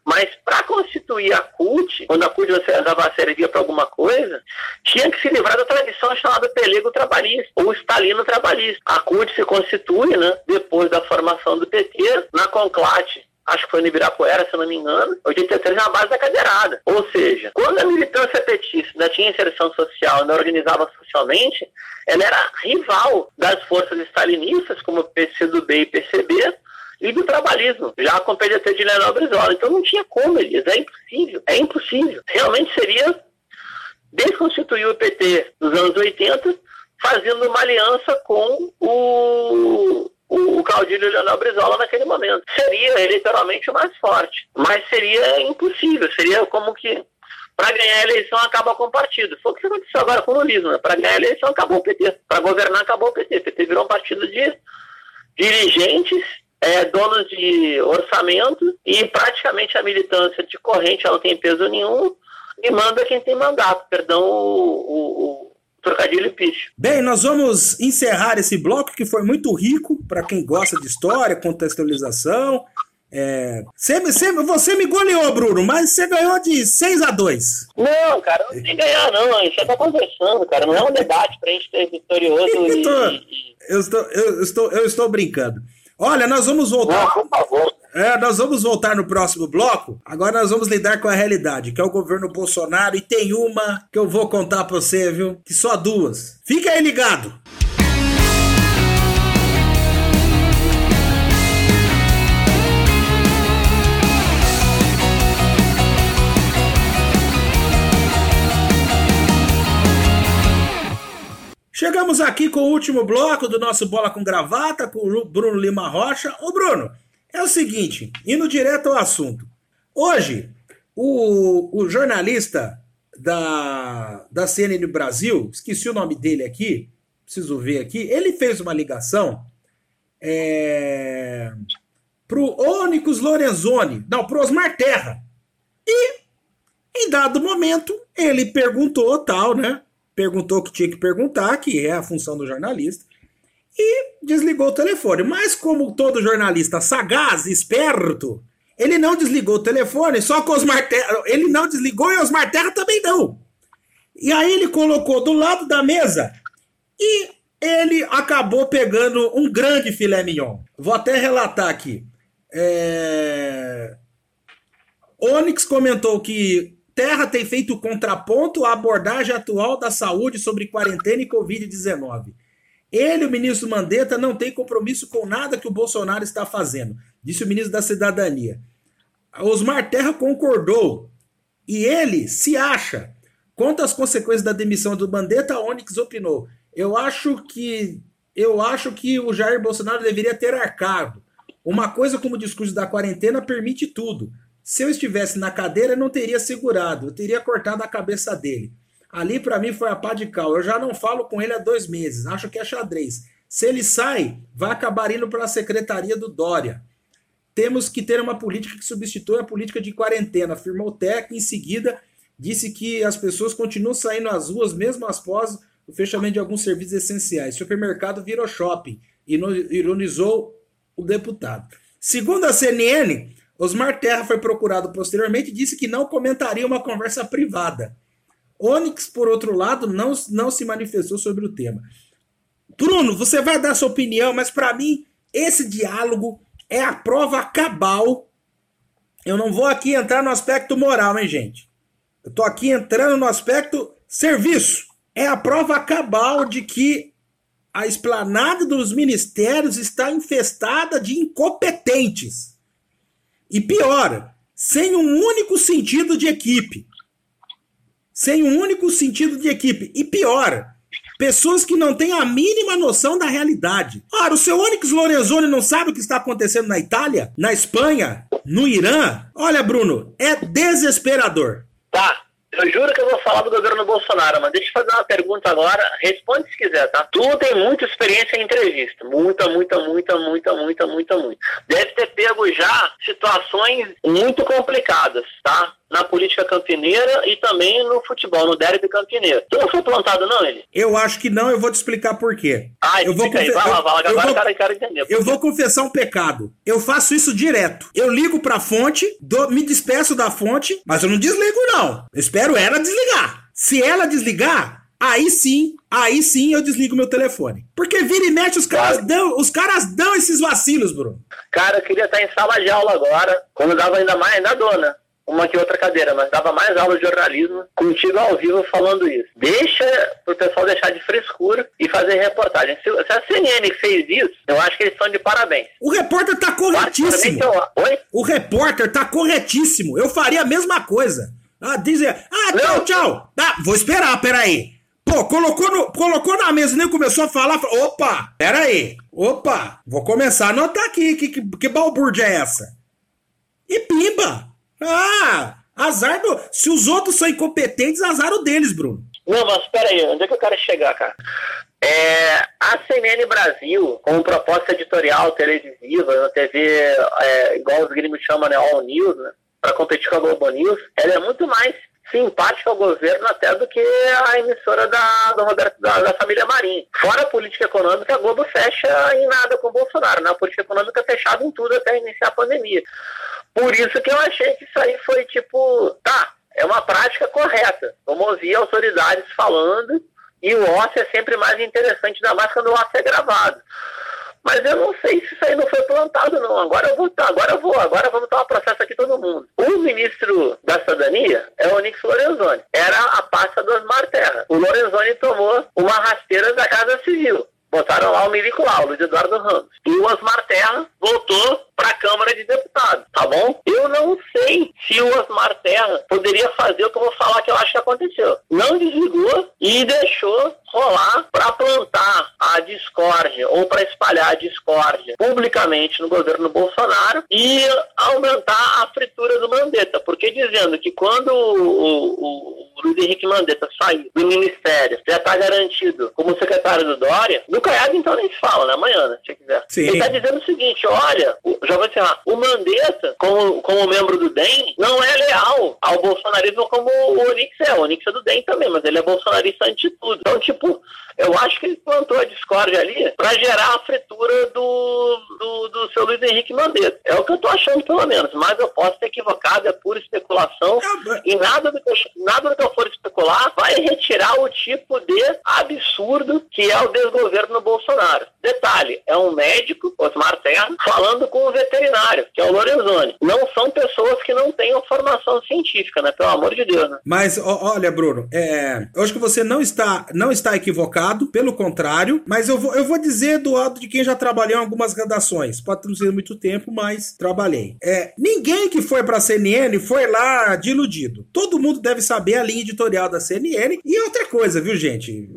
Mas para constituir a CUT, quando a CUT dava servia para alguma coisa, tinha que se livrar da tradição chamada pelego trabalhista, ou estalino trabalhista. A CUT se constitui, né, depois da formação do PT, na Conclate, acho que foi no Ibirapuera, se não me engano, 83 na base da cadeirada. Ou seja, quando a militância petista ainda tinha inserção social, ainda organizava socialmente, ela era rival das forças stalinistas, como PCdoB e PCB, e do trabalhismo, já com o PDT de Leonel Brizola. Então não tinha como, Elias, é impossível, é impossível. Realmente seria desconstituir o PT nos anos 80, fazendo uma aliança com o, o, o caudilho Leonel Brizola naquele momento. Seria eleitoralmente o mais forte, mas seria impossível, seria como que para ganhar a eleição acaba com o partido. Foi o que aconteceu agora com o lulismo, né? Para ganhar a eleição acabou o PT, para governar acabou o PT. O PT virou um partido de dirigentes é, donos de orçamento e praticamente a militância de corrente não tem peso nenhum e manda quem tem mandato, perdão o, o, o trocadilho picho. Bem, nós vamos encerrar esse bloco que foi muito rico para quem gosta de história, contextualização. É, você, você, você me goleou, Bruno, mas você ganhou de 6 a 2 Não, cara, não tem ganhar, não. A gente tá conversando, cara. Não é um debate pra gente ter vitorioso e, e... Eu, estou, eu, estou, eu estou brincando. Olha, nós vamos voltar. Não, por favor. É, nós vamos voltar no próximo bloco. Agora nós vamos lidar com a realidade, que é o governo Bolsonaro. E tem uma que eu vou contar pra você, viu? Que só duas. Fica aí ligado. Chegamos aqui com o último bloco do nosso Bola com Gravata, com o Bruno Lima Rocha. Ô Bruno, é o seguinte, indo direto ao assunto. Hoje, o, o jornalista da, da CNN Brasil, esqueci o nome dele aqui, preciso ver aqui, ele fez uma ligação é, pro Onyx Lorenzoni, não, pro Osmar Terra. E, em dado momento, ele perguntou tal, né? Perguntou o que tinha que perguntar, que é a função do jornalista, e desligou o telefone. Mas, como todo jornalista sagaz, esperto, ele não desligou o telefone, só que Osmar Terra, ele não desligou e Osmar Terra também não. E aí ele colocou do lado da mesa e ele acabou pegando um grande filé mignon. Vou até relatar aqui. É... Onyx comentou que Terra tem feito contraponto à abordagem atual da saúde sobre quarentena e Covid-19. Ele, o ministro Mandetta, não tem compromisso com nada que o Bolsonaro está fazendo, disse o ministro da Cidadania. Osmar Terra concordou e ele se acha. Quanto às consequências da demissão do Mandetta, Onyx opinou. Eu acho que eu acho que o Jair Bolsonaro deveria ter arcado. Uma coisa como o discurso da quarentena permite tudo. Se eu estivesse na cadeira, eu não teria segurado, eu teria cortado a cabeça dele. Ali, para mim, foi a pá de cal. Eu já não falo com ele há dois meses, acho que é xadrez. Se ele sai, vai acabar indo para a secretaria do Dória. Temos que ter uma política que substitua a política de quarentena, afirmou o TEC. Em seguida, disse que as pessoas continuam saindo às ruas mesmo após o fechamento de alguns serviços essenciais. Supermercado virou shopping, ironizou o deputado. Segundo a CNN, Osmar Terra foi procurado posteriormente e disse que não comentaria uma conversa privada. Onyx, por outro lado, não, não se manifestou sobre o tema. Bruno, você vai dar sua opinião, mas para mim esse diálogo é a prova cabal. Eu não vou aqui entrar no aspecto moral, hein, gente? Eu tô aqui entrando no aspecto serviço. É a prova cabal de que a esplanada dos ministérios está infestada de incompetentes. E pior, sem um único sentido de equipe. Sem um único sentido de equipe. E pior, pessoas que não têm a mínima noção da realidade. Ora, o seu Onyx Lorenzoni não sabe o que está acontecendo na Itália, na Espanha, no Irã? Olha, Bruno, é desesperador. Tá. Eu juro que eu vou falar do governo Bolsonaro, mas deixa eu fazer uma pergunta agora. Responde se quiser, tá? Tu tem muita experiência em entrevista. Muita, muita, muita, muita, muita, muita, muita. Deve ter pego já situações muito complicadas, tá? Na política campineira e também no futebol, no derby campineiro. Tu não foi plantado, não, ele? Eu acho que não, eu vou te explicar por quê. Ah, eu vou confe... vai lá, vai lá, eu, vou... quero entender. Eu vou confessar um pecado. Eu faço isso direto. Eu ligo pra fonte, do... me despeço da fonte, mas eu não desligo, não. Eu espero ela desligar. Se ela desligar, aí sim, aí sim eu desligo meu telefone. Porque vira e mexe, os caras dão, os caras dão esses vacilos, Bruno. Cara, eu queria estar em sala de aula agora, quando dava ainda mais, ainda dona uma que outra cadeira, mas dava mais aula de jornalismo contigo ao vivo falando isso. Deixa pro pessoal deixar de frescura e fazer reportagem. Se, se a CNN fez isso, eu acho que eles estão de parabéns. O repórter tá corretíssimo. Oi? O repórter tá corretíssimo. Eu faria a mesma coisa. Ah, dizer, ah, tchau, tchau. Ah, vou esperar, peraí. Pô, colocou, no, colocou na mesa, nem começou a falar. Opa, peraí. Opa, vou começar a anotar aqui. Que, que, que balbúrdia é essa? E pimba. Ah, azar do. Se os outros são incompetentes, azar o deles, Bruno. Não, mas peraí, onde é que eu quero chegar, cara? É, a CNN Brasil, com proposta editorial televisiva, na TV, é, igual os gringos chamam, né, All News, né, para competir com a Globo News, ela é muito mais simpática ao governo até do que a emissora da, do Roberto, da, da, família Marinho. Fora a política econômica, a Globo fecha em nada com o Bolsonaro, né? A política econômica fechada em tudo até iniciar a pandemia. Por isso que eu achei que isso aí foi tipo, tá, é uma prática correta. Vamos ouvir autoridades falando e o ócio é sempre mais interessante, ainda mais quando o ócio é gravado. Mas eu não sei se isso aí não foi plantado, não. Agora eu vou, agora eu vou, agora vamos tomar processo aqui todo mundo. O ministro da cidadania é o Onix Lorenzoni. Era a pasta do Osmar Terra. O Lorenzoni tomou uma rasteira da Casa Civil. Botaram lá o milico lá, o Luiz Eduardo Ramos. E o Osmar Terra voltou para a Câmara de Deputados, tá bom? Eu não sei se o Osmar Terra poderia fazer o que eu vou falar que eu acho que aconteceu. Não desligou e deixou rolar para plantar a discórdia ou para espalhar a discórdia publicamente no governo Bolsonaro e aumentar a fritura do Mandetta, porque dizendo que quando o, o, o Luiz Henrique Mandetta sair do ministério, já está garantido como secretário do Dória, do Caiado então nem se fala, né? Amanhã, né? Se quiser. Sim. Ele está dizendo o seguinte, olha, já vou encerrar, o Mandetta, como, como membro do DEM, não é leal ao bolsonarismo como o Onix é. O Onix é do DEM também, mas ele é bolsonarista ante tudo. Então, tipo, eu acho que ele plantou a discórdia ali para gerar a fritura do, do, do, seu Luiz Henrique Mandetta. É o que eu tô achando, pelo menos. Mas eu posso ter equivocado, é pura especulação. E nada do, que eu, nada do que eu for especular vai retirar o tipo de absurdo que é o desgoverno no Bolsonaro. Detalhe, é um médico, Osmar Terra, falando com um veterinário, que é o Lorenzoni. Não são pessoas que não tenham formação científica, né? Pelo amor de Deus, né? Mas, olha, Bruno, é, eu acho que você não está, não está equivocado, pelo contrário, mas eu vou, eu vou dizer do lado de quem já trabalhou em algumas redações. Pode não ser muito tempo, mas trabalhei. É, ninguém que foi para a CNN foi lá de iludido. Todo mundo deve saber a linha editorial da CNN. E outra coisa, viu, gente?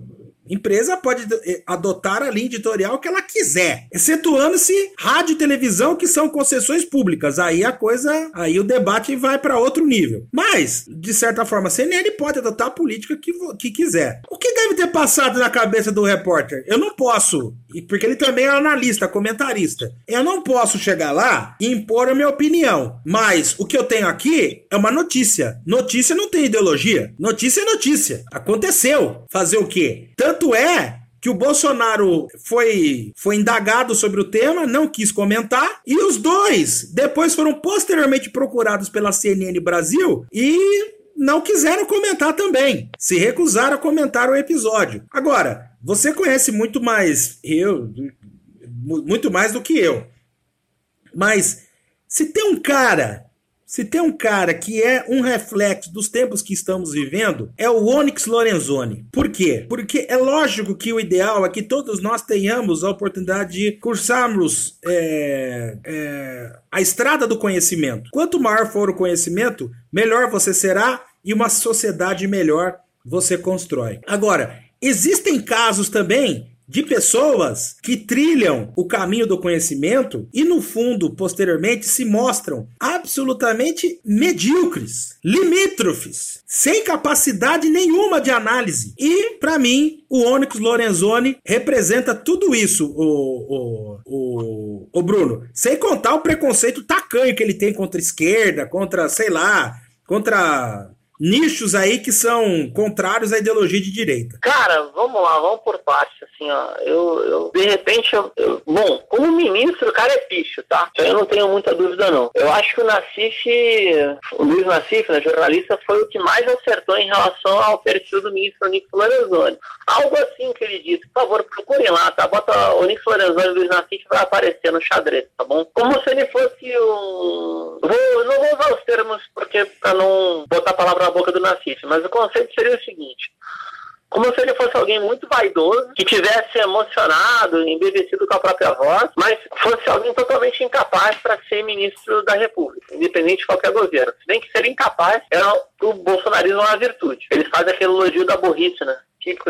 Empresa pode eh, adotar a linha editorial que ela quiser, excetuando-se rádio e televisão, que são concessões públicas. Aí a coisa, aí o debate vai para outro nível. Mas, de certa forma, a CNN pode adotar a política que, que quiser. O que deve ter passado na cabeça do repórter? Eu não posso, porque ele também é analista, comentarista. Eu não posso chegar lá e impor a minha opinião. Mas o que eu tenho aqui é uma notícia. Notícia não tem ideologia. Notícia é notícia. Aconteceu. Fazer o quê? Tanto é que o Bolsonaro foi, foi indagado sobre o tema, não quis comentar, e os dois depois foram posteriormente procurados pela CNN Brasil e não quiseram comentar também. Se recusaram a comentar o episódio. Agora, você conhece muito mais eu, muito mais do que eu. Mas se tem um cara se tem um cara que é um reflexo dos tempos que estamos vivendo, é o Onyx Lorenzoni. Por quê? Porque é lógico que o ideal é que todos nós tenhamos a oportunidade de cursarmos é, é, a estrada do conhecimento. Quanto maior for o conhecimento, melhor você será e uma sociedade melhor você constrói. Agora, existem casos também de pessoas que trilham o caminho do conhecimento e, no fundo, posteriormente, se mostram absolutamente medíocres, limítrofes, sem capacidade nenhuma de análise. E, para mim, o Onyx Lorenzoni representa tudo isso, o, o, o, o Bruno. Sem contar o preconceito tacanho que ele tem contra a esquerda, contra, sei lá, contra nichos aí que são contrários à ideologia de direita? Cara, vamos lá, vamos por partes, assim, ó. Eu, eu de repente, eu, eu, bom, como ministro, o cara é bicho, tá? Eu não tenho muita dúvida, não. Eu acho que o Nassif, o Luiz Nassif, né, jornalista, foi o que mais acertou em relação ao perfil do ministro Nick Lorenzoni. Algo assim que ele disse, por favor, procurem lá, tá? Bota o Nick e o Luiz Nassif vai aparecer no xadrez, tá bom? Como se ele fosse um... Vou, não vou usar os termos, porque pra não botar a palavra na boca do Nassif, mas o conceito seria o seguinte: como se ele fosse alguém muito vaidoso, que tivesse emocionado, embevecido com a própria voz, mas fosse alguém totalmente incapaz para ser ministro da República, independente de qualquer governo. Se bem que ser incapaz era o bolsonarismo uma virtude. Eles fazem aquele elogio da burrice, né?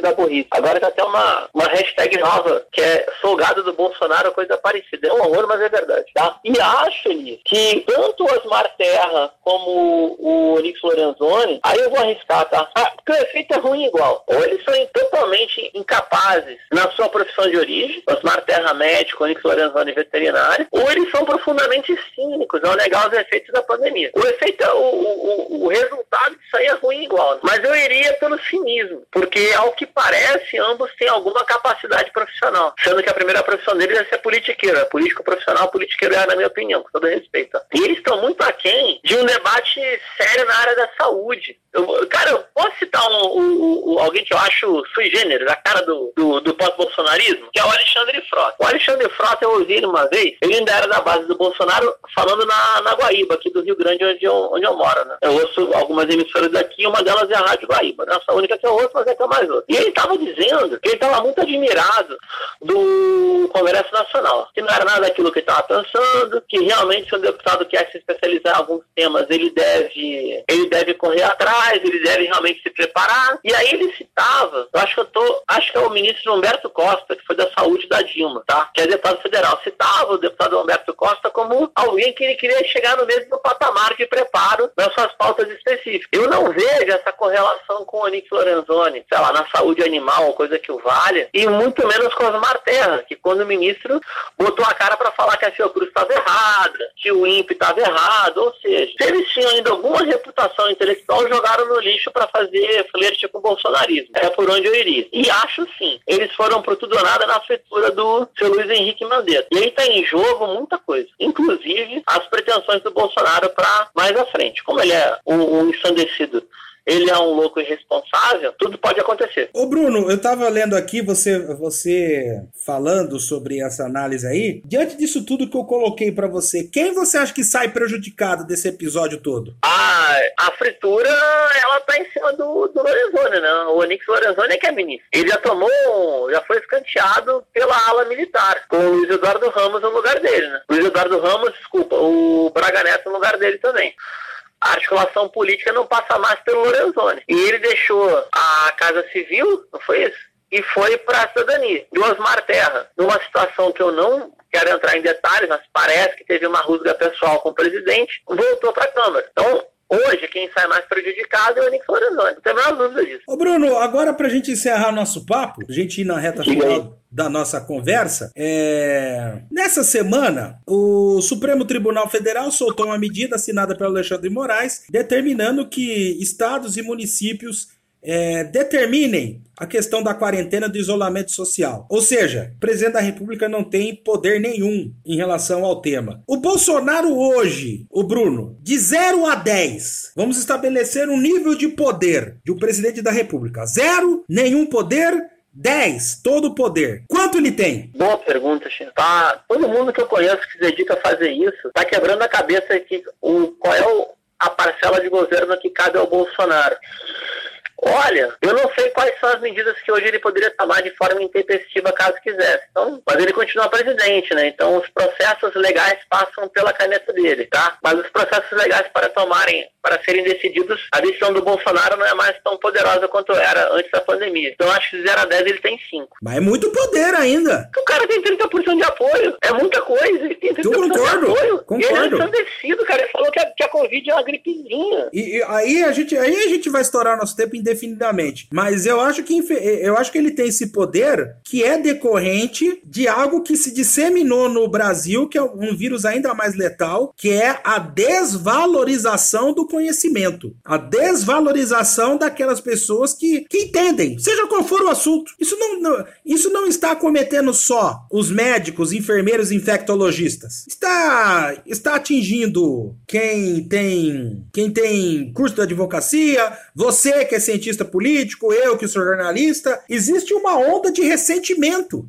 Da burrice. Agora tem até uma, uma hashtag nova, que é Folgado do Bolsonaro, coisa parecida. É um horror, mas é verdade, tá? E acho-lhe que tanto o Osmar Terra como o Onix Lorenzoni, aí eu vou arriscar, tá? Ah, porque o efeito é ruim igual. Ou eles são totalmente incapazes na sua profissão de origem, Osmar Terra médico, Onix Lorenzoni veterinário, ou eles são profundamente cínicos ao negar os efeitos da pandemia. O efeito, o, o, o resultado disso aí é ruim igual. Mas eu iria pelo cinismo, porque ao que parece, ambos têm alguma capacidade profissional. Sendo que a primeira profissão deles é ser politiqueiro. É político profissional, politiqueiro é, na minha opinião, com todo respeito. E eles estão muito de um debate sério na área da saúde. Eu, cara, eu posso citar um, um, um, alguém que eu acho sui generis, a cara do, do, do pós-bolsonarismo, que é o Alexandre Frota. O Alexandre Frota, eu ouvi ele uma vez, ele ainda era da base do Bolsonaro, falando na, na Guaíba, aqui do Rio Grande, onde eu, onde eu moro. Né? Eu ouço algumas emissoras daqui, uma delas é a Rádio Guaíba. Não é a única que eu ouço, mas é que eu mais ouço. E ele estava dizendo que ele estava muito admirado do Congresso Nacional, que não era nada daquilo que ele estava pensando, que realmente se um deputado quer se especializar alguns temas, ele deve, ele deve correr atrás, ele deve realmente se preparar. E aí ele citava, eu acho que eu tô, acho que é o ministro Humberto Costa, que foi da saúde da Dilma, tá? Que é deputado federal. Citava o deputado Humberto Costa como alguém que ele queria chegar no mesmo patamar de preparo nas suas pautas específicas. Eu não vejo essa correlação com o Onix Lorenzoni, sei lá, na saúde animal, coisa que o valha, e muito menos com as Terra, que quando o ministro botou a cara para falar que a Fiocruz estava errada, que o INPE estava errado, ou seja, se eles tinham ainda alguma reputação intelectual, jogaram no lixo para fazer flerte com o bolsonarismo. É por onde eu iria. E acho sim, eles foram pro tudo ou nada na feitura do seu Luiz Henrique Mandetta. E aí está em jogo muita coisa, inclusive as pretensões do Bolsonaro para mais à frente. Como ele é um, um ensandecido ele é um louco irresponsável, tudo pode acontecer. Ô Bruno, eu tava lendo aqui você você falando sobre essa análise aí. Diante disso tudo que eu coloquei para você, quem você acha que sai prejudicado desse episódio todo? Ah, a fritura, ela tá em cima do, do Lorenzoni, né? O Onix Lorenzoni é que é ministro. Ele já tomou, já foi escanteado pela ala militar, com o Luiz Eduardo Ramos no lugar dele, né? Luiz Eduardo Ramos, desculpa, o Braga Neto no lugar dele também a articulação política não passa mais pelo Lorenzoni. E ele deixou a Casa Civil, não foi isso? E foi para a cidadania. E o Osmar Terra, numa situação que eu não quero entrar em detalhes, mas parece que teve uma rusga pessoal com o presidente, voltou para a Câmara. Então, Hoje, quem sai mais prejudicado é o Onix Lorenzoni. Não tem a menor dúvida disso. Ô, Bruno, agora pra gente encerrar nosso papo, a gente ir na reta final da nossa conversa, é... nessa semana, o Supremo Tribunal Federal soltou uma medida assinada pelo Alexandre Moraes, determinando que estados e municípios é, determinem a questão da quarentena do isolamento social. Ou seja, o presidente da República não tem poder nenhum em relação ao tema. O Bolsonaro hoje, o Bruno, de 0 a 10, vamos estabelecer um nível de poder de um presidente da República. Zero, nenhum poder. 10, todo o poder. Quanto ele tem? Boa pergunta, Chico. Tá, todo mundo que eu conheço que se dedica a fazer isso tá quebrando a cabeça aqui o, qual é o, a parcela de governo que cabe ao Bolsonaro. Olha, eu não sei quais são as medidas que hoje ele poderia tomar de forma intempestiva caso quisesse. Então, mas ele continua presidente, né? Então os processos legais passam pela caneta dele, tá? Mas os processos legais para tomarem, para serem decididos, a decisão do Bolsonaro não é mais tão poderosa quanto era antes da pandemia. Então acho que de 0 a 10 ele tem 5. Mas é muito poder ainda. O cara tem 30% de apoio. É muita coisa. Ele tem 30% Eu concordo, de apoio. Concordo. E ele é ensandecido, cara. Ele falou que a, que a Covid é uma gripezinha. E, e aí, a gente, aí a gente vai estourar nosso tempo em indefinidamente. Mas eu acho que eu acho que ele tem esse poder que é decorrente de algo que se disseminou no Brasil, que é um vírus ainda mais letal, que é a desvalorização do conhecimento. A desvalorização daquelas pessoas que, que entendem, seja qual for o assunto. Isso não, não isso não está cometendo só os médicos, enfermeiros, infectologistas. Está está atingindo quem tem quem tem curso de advocacia, você que é cientista político, eu que sou jornalista. Existe uma onda de ressentimento.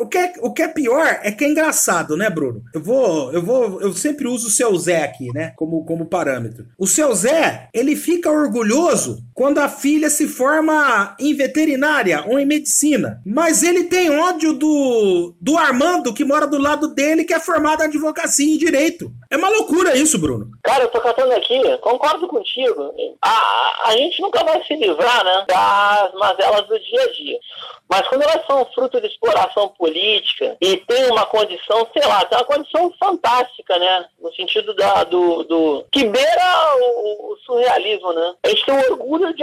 O que é, o que é pior é que é engraçado, né, Bruno? Eu vou eu vou eu sempre uso o seu Zé aqui, né, como como parâmetro. O seu Zé, ele fica orgulhoso quando a filha se forma em veterinária ou em medicina, mas ele tem ódio do do Armando que mora do lado dele que é formado em advocacia e direito. É uma loucura isso, Bruno. Cara, eu tô catando aqui, concordo contigo. A, a gente nunca vai se livrar, né, das mazelas do dia a dia. Mas quando elas são fruto de exploração política e tem uma condição, sei lá, tem uma condição fantástica, né? No sentido da, do, do que beira o, o surrealismo, né? A gente tem orgulho de,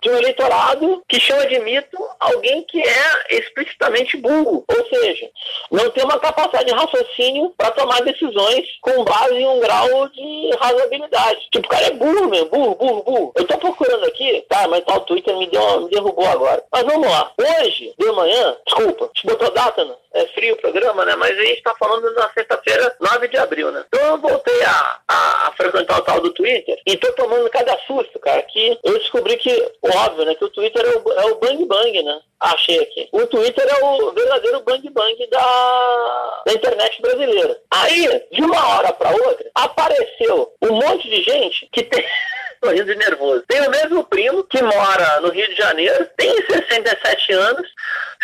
de um eleitorado que chama de mito alguém que é explicitamente burro, ou seja, não tem uma capacidade de raciocínio para tomar decisões com base em um grau de razoabilidade. Tipo, o cara é burro mesmo, burro, burro, burro. Eu tô procurando aqui, tá, mas tá, o Twitter me, deu, me derrubou agora. Mas vamos lá. Hoje, de manhã, desculpa, te botou data, né? É frio o programa, né? Mas a gente tá falando na sexta-feira, 9 de abril, né? Então eu voltei a, a, a frequentar o tal do Twitter e tô tomando cada susto, cara, que eu descobri que óbvio, né? Que o Twitter é o, é o bang bang, né? Achei aqui. O Twitter é o verdadeiro bang bang da, da internet brasileira. Aí, de uma hora para outra, apareceu um monte de gente que tem. sorriso nervoso. Tem o mesmo primo que mora no Rio de Janeiro, tem 67 anos,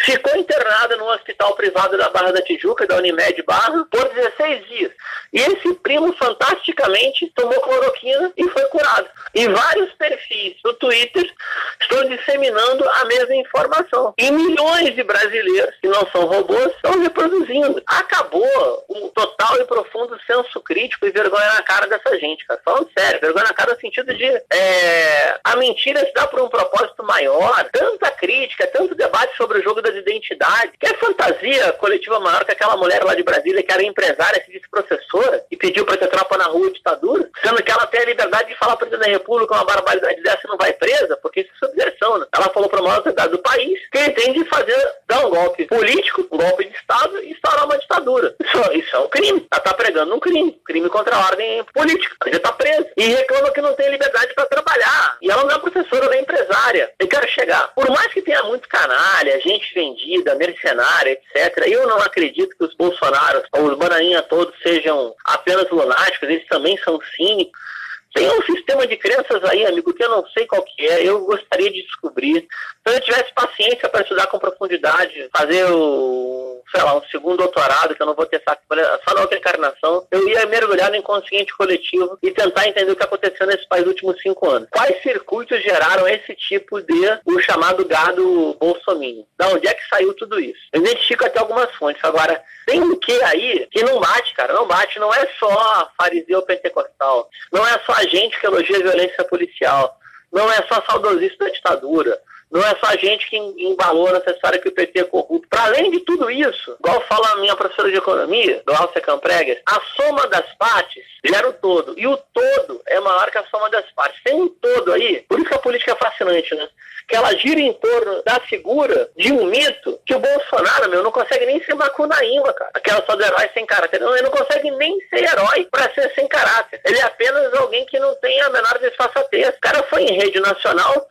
ficou internado no hospital privado da Barra da Tijuca, da Unimed Barra, por 16 dias. E esse primo, fantasticamente, tomou cloroquina e foi curado. E vários perfis do Twitter estão disseminando a mesma informação. E milhões de brasileiros, que não são robôs, estão reproduzindo. Acabou o total e profundo senso crítico e vergonha na cara dessa gente, cara. Falando sério, vergonha na cara no sentido de é, a mentira se dá por um propósito maior. Tanta crítica, tanto debate sobre o jogo das identidades. Que é fantasia coletiva maior que aquela mulher lá de Brasília que era empresária, se disse professora e pediu para ter tropa na rua ditadura, sendo que ela tem a liberdade de falar para presidente da República uma barbaridade dessa não vai presa, porque isso é subversão, né? Ela falou para a maior autoridade do país que entende fazer, dar um golpe político, um golpe de Estado e instaurar uma ditadura. Isso, isso é um crime. Ela está pregando um crime, crime contra a ordem política. Ela já está presa. E reclama que não tem liberdade para trabalhar. E ela não é professora, ela é empresária. Eu quero chegar. Por mais que tenha muito canalha, gente vendida, mercenária, etc., eu não acredito que os Bolsonaros, ou os Bananinha todos, sejam apenas lunáticos, eles também são cínicos. Tem um sistema de crenças aí, amigo, que eu não sei qual que é, eu gostaria de descobrir. Se eu tivesse paciência para estudar com profundidade, fazer o, sei lá, um segundo doutorado, que eu não vou ter saco, só na outra encarnação, eu ia mergulhar no inconsciente coletivo e tentar entender o que aconteceu nesse país nos últimos cinco anos. Quais circuitos geraram esse tipo de, o chamado gado bolsominion? Da onde é que saiu tudo isso? Eu identifico até algumas fontes. Agora, tem um que aí que não bate, cara, não bate. Não é só fariseu pentecostal, não é só gente que elogia a violência policial, não é só saudosista da ditadura, não é só a gente que embalou nessa história que o PT é corrupto. Para além de tudo isso, igual fala a minha professora de economia, Glaucia Campregas, a soma das partes gera o todo. E o todo é maior que a soma das partes. Tem um todo aí, por isso que a política é fascinante, né? Que ela gira em torno da figura de um mito que o Bolsonaro, meu, não consegue nem ser macunaíma, cara. Aquela só do herói sem caráter. Não, ele não consegue nem ser herói para ser sem caráter. Ele é apenas alguém que não tem a menor desfaçatez. O cara foi em rede nacional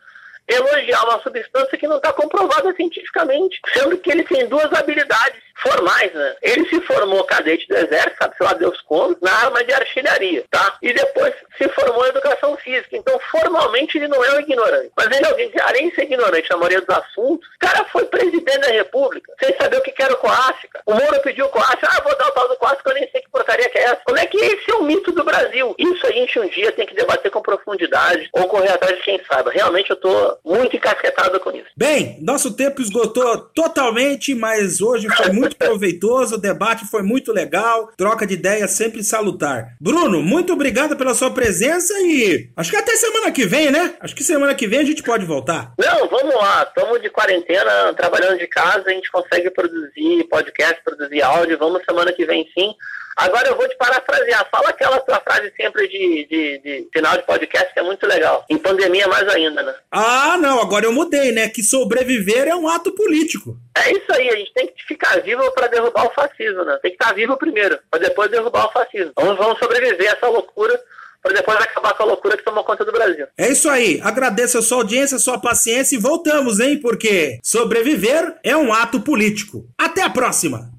elogiar uma substância que não está comprovada cientificamente, sendo que ele tem duas habilidades formais, né? Ele se formou cadete do exército, sabe se lá Deus como, na arma de artilharia, tá? E depois se formou em educação física. Então, formalmente, ele não é um ignorante. Mas ele é alguém que, além de ser ignorante na maioria dos assuntos, o cara foi presidente da república, sem saber o que era o COAF, O Moro pediu o ah, vou dar o tal do que eu nem sei porcaria que é essa. Como é que esse é um mito do Brasil. Isso a gente um dia tem que debater com profundidade ou correr atrás de quem saiba. Realmente eu tô muito encasquetado com isso. Bem, nosso tempo esgotou totalmente, mas hoje foi muito proveitoso, o debate foi muito legal, troca de ideias sempre salutar. Bruno, muito obrigado pela sua presença e acho que até semana que vem, né? Acho que semana que vem a gente pode voltar. Não, vamos lá. Estamos de quarentena, trabalhando de casa, a gente consegue produzir podcast, produzir áudio. Vamos semana que vem sim. Agora eu vou te parafrasear. Fala aquela tua frase sempre de, de, de, final de podcast que é muito legal. Em pandemia, mais ainda, né? Ah, não. Agora eu mudei, né? Que sobreviver é um ato político. É isso aí. A gente tem que ficar vivo para derrubar o fascismo, né? Tem que estar vivo primeiro, para depois derrubar o fascismo. Vamos, vamos sobreviver a essa loucura para depois acabar com a loucura que tomou conta do Brasil. É isso aí. Agradeço a sua audiência, a sua paciência e voltamos, hein? Porque sobreviver é um ato político. Até a próxima!